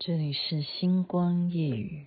这里是星光夜语。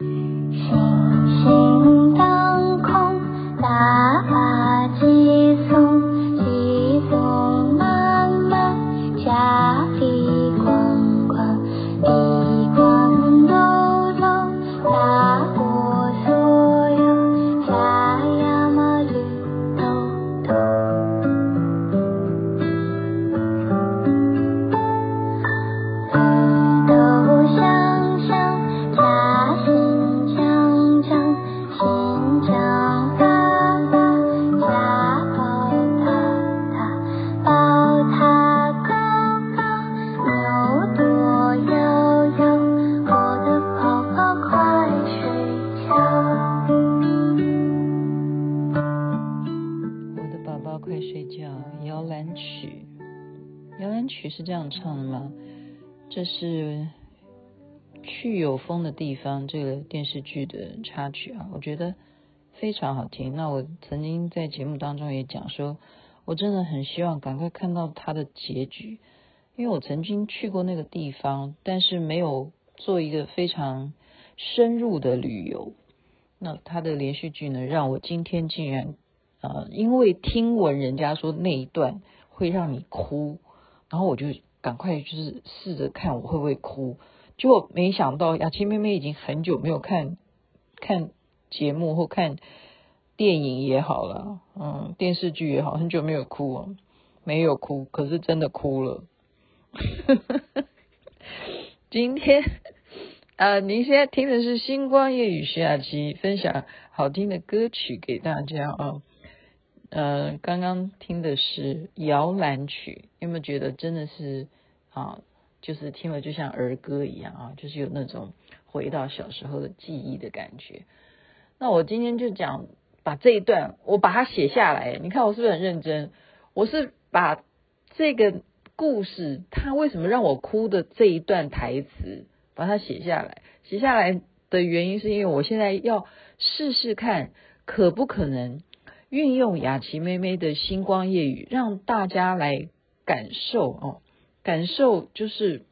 这是去有风的地方这个电视剧的插曲啊，我觉得非常好听。那我曾经在节目当中也讲说，我真的很希望赶快看到它的结局，因为我曾经去过那个地方，但是没有做一个非常深入的旅游。那它的连续剧呢，让我今天竟然、呃，因为听闻人家说那一段会让你哭。然后我就赶快就是试着看我会不会哭，结果没想到雅琪妹妹已经很久没有看看节目或看电影也好了，嗯，电视剧也好，很久没有哭哦，没有哭，可是真的哭了。今天啊，您现在听的是星光夜雨徐雅琪分享好听的歌曲给大家啊。呃，刚刚听的是摇篮曲，有没有觉得真的是啊，就是听了就像儿歌一样啊，就是有那种回到小时候的记忆的感觉。那我今天就讲把这一段，我把它写下来，你看我是不是很认真？我是把这个故事，它为什么让我哭的这一段台词，把它写下来。写下来的原因是因为我现在要试试看，可不可能。运用雅琪妹妹的星光夜语，让大家来感受哦，感受就是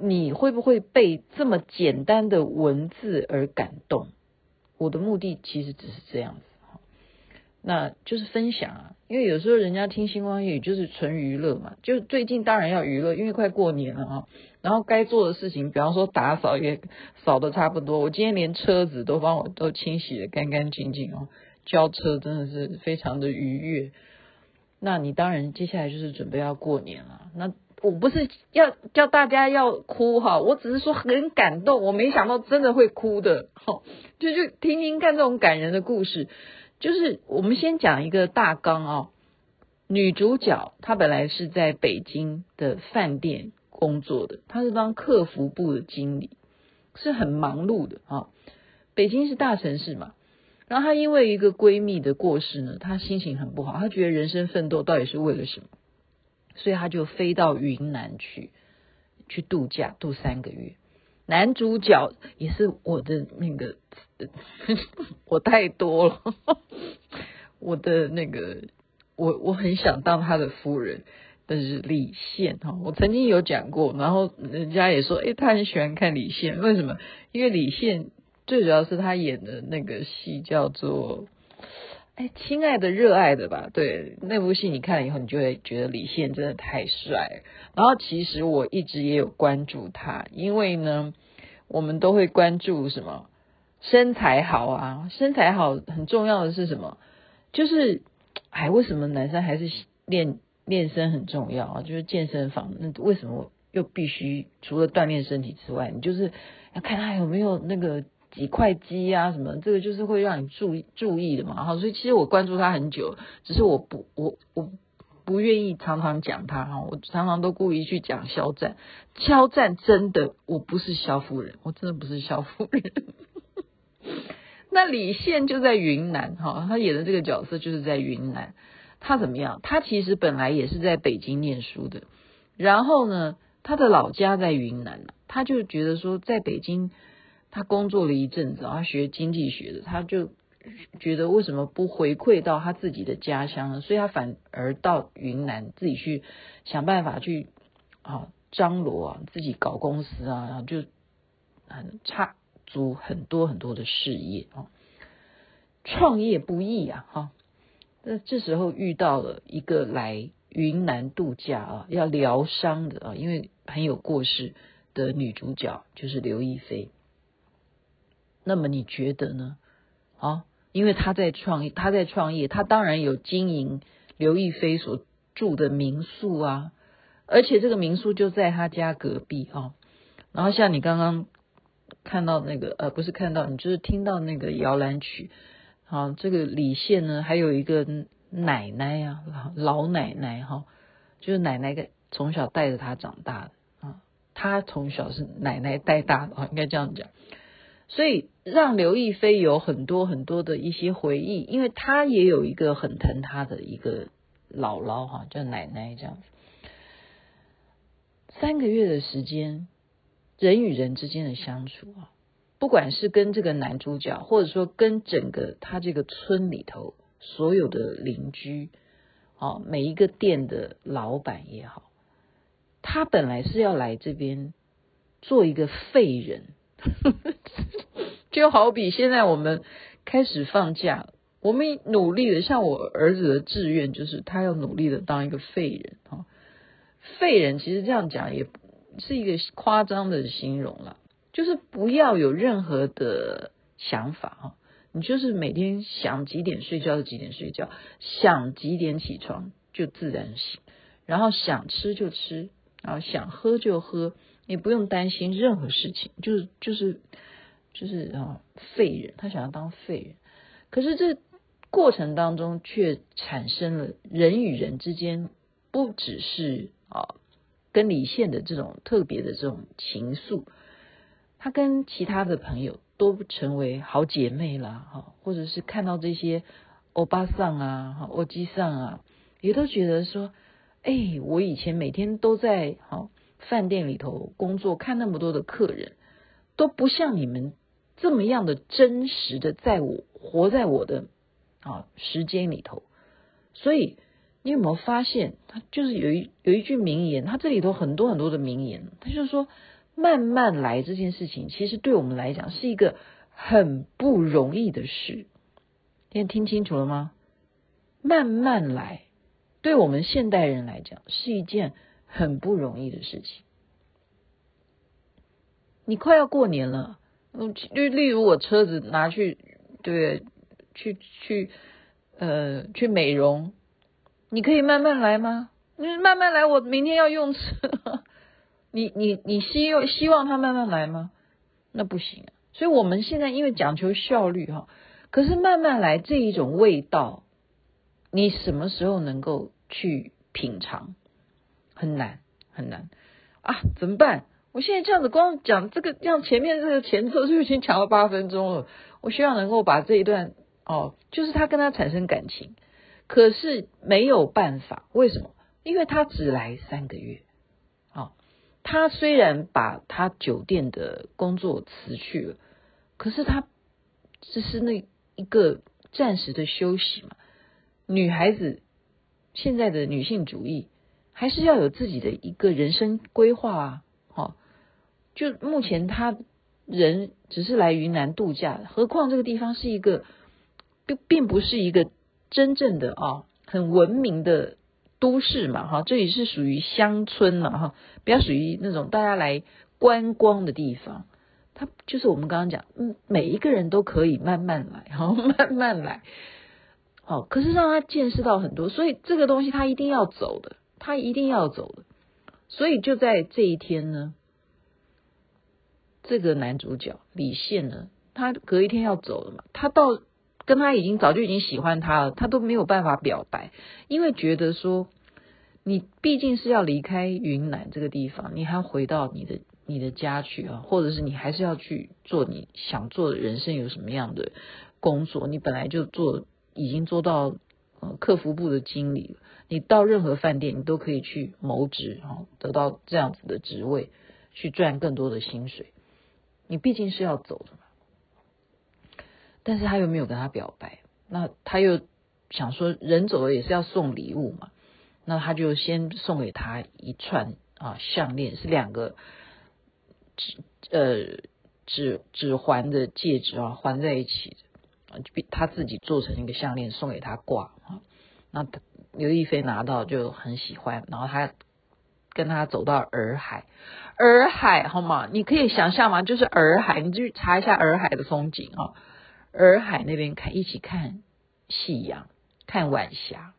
你会不会被这么简单的文字而感动？我的目的其实只是这样子，那就是分享啊。因为有时候人家听星光夜语就是纯娱乐嘛，就最近当然要娱乐，因为快过年了啊。然后该做的事情，比方说打扫也扫得差不多，我今天连车子都帮我都清洗得干干净净哦。交车真的是非常的愉悦，那你当然接下来就是准备要过年了。那我不是要叫大家要哭哈，我只是说很感动，我没想到真的会哭的，就就听听看这种感人的故事。就是我们先讲一个大纲哦，女主角她本来是在北京的饭店工作的，她是当客服部的经理，是很忙碌的啊。北京是大城市嘛。然后她因为一个闺蜜的过世呢，她心情很不好。她觉得人生奋斗到底是为了什么？所以她就飞到云南去去度假，度三个月。男主角也是我的那个，我太多了，我的那个，我我很想当他的夫人，但是李现哈，我曾经有讲过，然后人家也说，诶，他很喜欢看李现，为什么？因为李现。最主要是他演的那个戏叫做《哎，亲爱的热爱的》吧？对，那部戏你看了以后，你就会觉得李现真的太帅。然后其实我一直也有关注他，因为呢，我们都会关注什么身材好啊，身材好很重要的是什么？就是哎，为什么男生还是练练身很重要啊？就是健身房，那为什么又必须除了锻炼身体之外，你就是要看他有没有那个。几块鸡啊，什么这个就是会让你注意注意的嘛，哈，所以其实我关注他很久，只是我不我我不愿意常常讲他哈，我常常都故意去讲肖战，肖战真的我不是肖夫人，我真的不是肖夫人。那李现就在云南哈，他演的这个角色就是在云南，他怎么样？他其实本来也是在北京念书的，然后呢，他的老家在云南，他就觉得说在北京。他工作了一阵子，他学经济学的，他就觉得为什么不回馈到他自己的家乡呢？所以他反而到云南自己去想办法去啊张罗啊，自己搞公司啊，然后就很插足很多很多的事业啊。创业不易啊，哈。那这时候遇到了一个来云南度假啊，要疗伤的啊，因为很有过世的女主角就是刘亦菲。那么你觉得呢？啊，因为他在创业，他在创业，他当然有经营刘亦菲所住的民宿啊，而且这个民宿就在他家隔壁啊。然后像你刚刚看到那个，呃，不是看到，你就是听到那个摇篮曲。啊，这个李现呢，还有一个奶奶啊，老奶奶哈，就是奶奶从小带着他长大的啊，他从小是奶奶带大的啊，应该这样讲。所以让刘亦菲有很多很多的一些回忆，因为她也有一个很疼她的一个姥姥哈，叫奶奶这样子。三个月的时间，人与人之间的相处啊。不管是跟这个男主角，或者说跟整个他这个村里头所有的邻居，啊，每一个店的老板也好，他本来是要来这边做一个废人，就好比现在我们开始放假，我们努力的，像我儿子的志愿就是他要努力的当一个废人啊，废人其实这样讲也是一个夸张的形容了。就是不要有任何的想法哈，你就是每天想几点睡觉就几点睡觉，想几点起床就自然醒，然后想吃就吃，然后想喝就喝，你不用担心任何事情，就是就是就是啊废人，他想要当废人，可是这过程当中却产生了人与人之间不只是啊跟李现的这种特别的这种情愫。他跟其他的朋友都成为好姐妹了哈，或者是看到这些欧巴桑啊、哈欧吉桑啊，也都觉得说，哎，我以前每天都在哈饭店里头工作，看那么多的客人，都不像你们这么样的真实的在我活在我的啊时间里头。所以你有没有发现，他就是有一有一句名言，他这里头很多很多的名言，他就说。慢慢来这件事情，其实对我们来讲是一个很不容易的事。现在听清楚了吗？慢慢来，对我们现代人来讲是一件很不容易的事情。你快要过年了，嗯，例例如我车子拿去，对，去去呃去美容，你可以慢慢来吗？你慢慢来，我明天要用车。你你你希望希望他慢慢来吗？那不行啊。所以我们现在因为讲求效率哈，可是慢慢来这一种味道，你什么时候能够去品尝？很难很难啊！怎么办？我现在这样子光讲这个，像前面这个前奏就已经讲了八分钟了。我希望能够把这一段哦，就是他跟他产生感情，可是没有办法，为什么？因为他只来三个月。哦他虽然把他酒店的工作辞去了，可是他只是那一个暂时的休息嘛。女孩子现在的女性主义还是要有自己的一个人生规划啊。好，就目前他人只是来云南度假，何况这个地方是一个并并不是一个真正的啊很文明的。都市嘛，哈，这里是属于乡村嘛，哈，比较属于那种大家来观光的地方。他就是我们刚刚讲，嗯，每一个人都可以慢慢来，哈，慢慢来。好，可是让他见识到很多，所以这个东西他一定要走的，他一定要走的。所以就在这一天呢，这个男主角李现呢，他隔一天要走了嘛，他到。跟他已经早就已经喜欢他了，他都没有办法表白，因为觉得说，你毕竟是要离开云南这个地方，你还要回到你的你的家去啊，或者是你还是要去做你想做的人生有什么样的工作？你本来就做已经做到呃客服部的经理了，你到任何饭店你都可以去谋职啊，得到这样子的职位，去赚更多的薪水。你毕竟是要走的嘛。但是他又没有跟他表白，那他又想说人走了也是要送礼物嘛，那他就先送给他一串啊项链，是两个指，呃，指指环的戒指啊，环在一起的，就他自己做成一个项链送给他挂啊。那刘亦菲拿到就很喜欢，然后他跟他走到洱海，洱海好吗？你可以想象吗？就是洱海，你去查一下洱海的风景啊，洱海那边看一起看夕阳，看晚霞。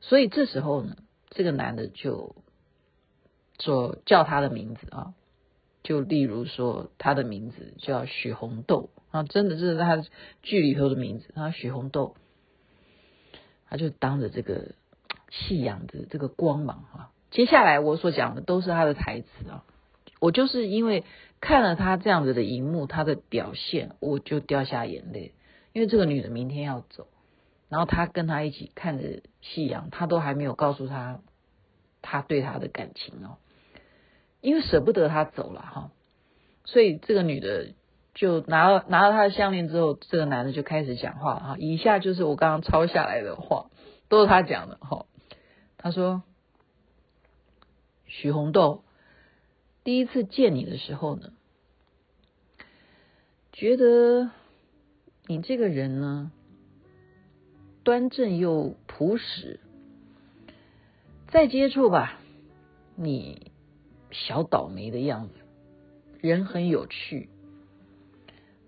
所以这时候呢，这个男的就说叫他的名字啊。就例如说，他的名字叫许红豆啊，真的这是他剧里头的名字啊，许红豆，他就当着这个夕阳的这个光芒啊。接下来我所讲的都是他的台词啊，我就是因为看了他这样子的荧幕，他的表现，我就掉下眼泪，因为这个女的明天要走，然后他跟他一起看着夕阳，他都还没有告诉他他对他的感情哦。因为舍不得他走了哈，所以这个女的就拿了拿了他的项链之后，这个男的就开始讲话哈。以下就是我刚刚抄下来的话，都是他讲的哈。他说：“许红豆，第一次见你的时候呢，觉得你这个人呢，端正又朴实。再接触吧，你。”小倒霉的样子，人很有趣。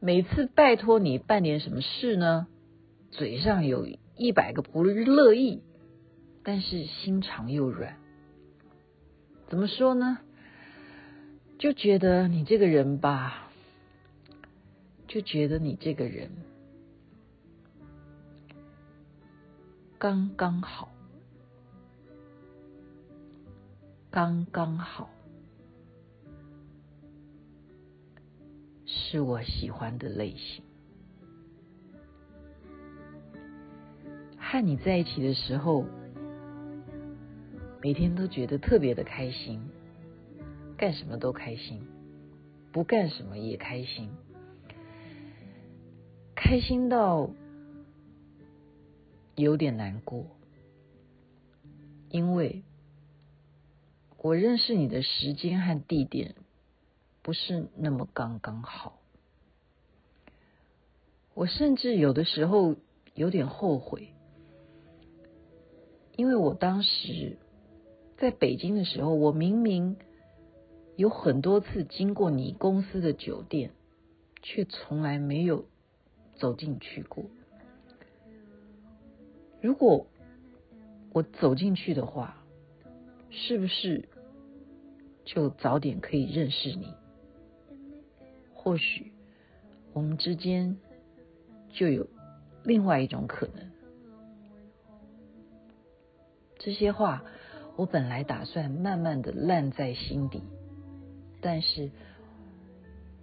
每次拜托你办点什么事呢，嘴上有一百个不乐意，但是心肠又软。怎么说呢？就觉得你这个人吧，就觉得你这个人刚刚好，刚刚好。是我喜欢的类型。和你在一起的时候，每天都觉得特别的开心，干什么都开心，不干什么也开心，开心到有点难过，因为我认识你的时间和地点。不是那么刚刚好，我甚至有的时候有点后悔，因为我当时在北京的时候，我明明有很多次经过你公司的酒店，却从来没有走进去过。如果我走进去的话，是不是就早点可以认识你？或许我们之间就有另外一种可能。这些话我本来打算慢慢的烂在心底，但是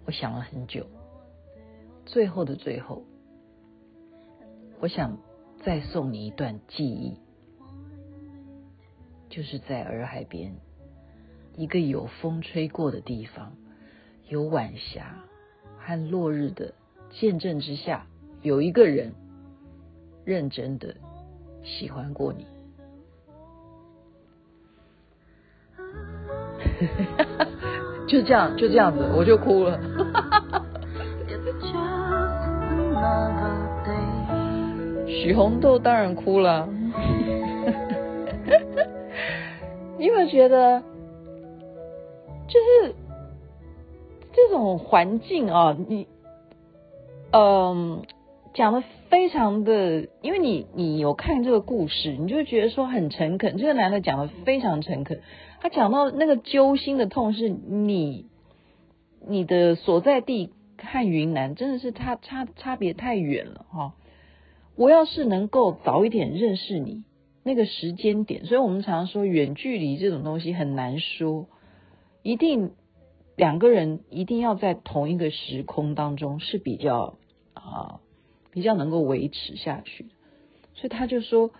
我想了很久，最后的最后，我想再送你一段记忆，就是在洱海边一个有风吹过的地方，有晚霞。和落日的见证之下，有一个人认真的喜欢过你，就这样，就这样子，我就哭了。许红豆当然哭了，你有没有觉得，就是？这种环境啊，你，嗯，讲的非常的，因为你你有看这个故事，你就觉得说很诚恳。这个男的讲的非常诚恳，他讲到那个揪心的痛是你，你的所在地和云南真的是差差差别太远了哈。我要是能够早一点认识你，那个时间点，所以我们常常说远距离这种东西很难说，一定。两个人一定要在同一个时空当中是比较啊比较能够维持下去，所以他就说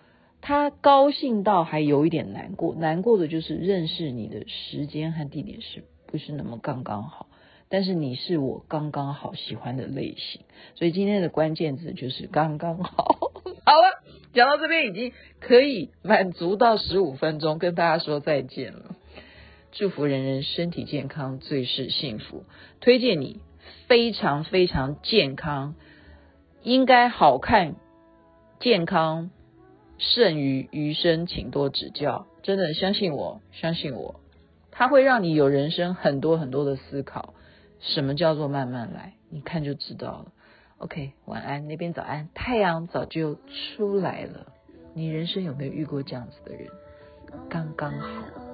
他高兴到还有一点难过，难过的就是认识你的时间和地点是不是那么刚刚好，但是你是我刚刚好喜欢的类型，所以今天的关键字就是刚刚好。好了，讲到这边已经可以满足到十五分钟，跟大家说再见了。祝福人人身体健康，最是幸福。推荐你非常非常健康，应该好看、健康胜于余生，请多指教。真的相信我，相信我，它会让你有人生很多很多的思考。什么叫做慢慢来？你看就知道了。OK，晚安，那边早安，太阳早就出来了。你人生有没有遇过这样子的人？刚刚好。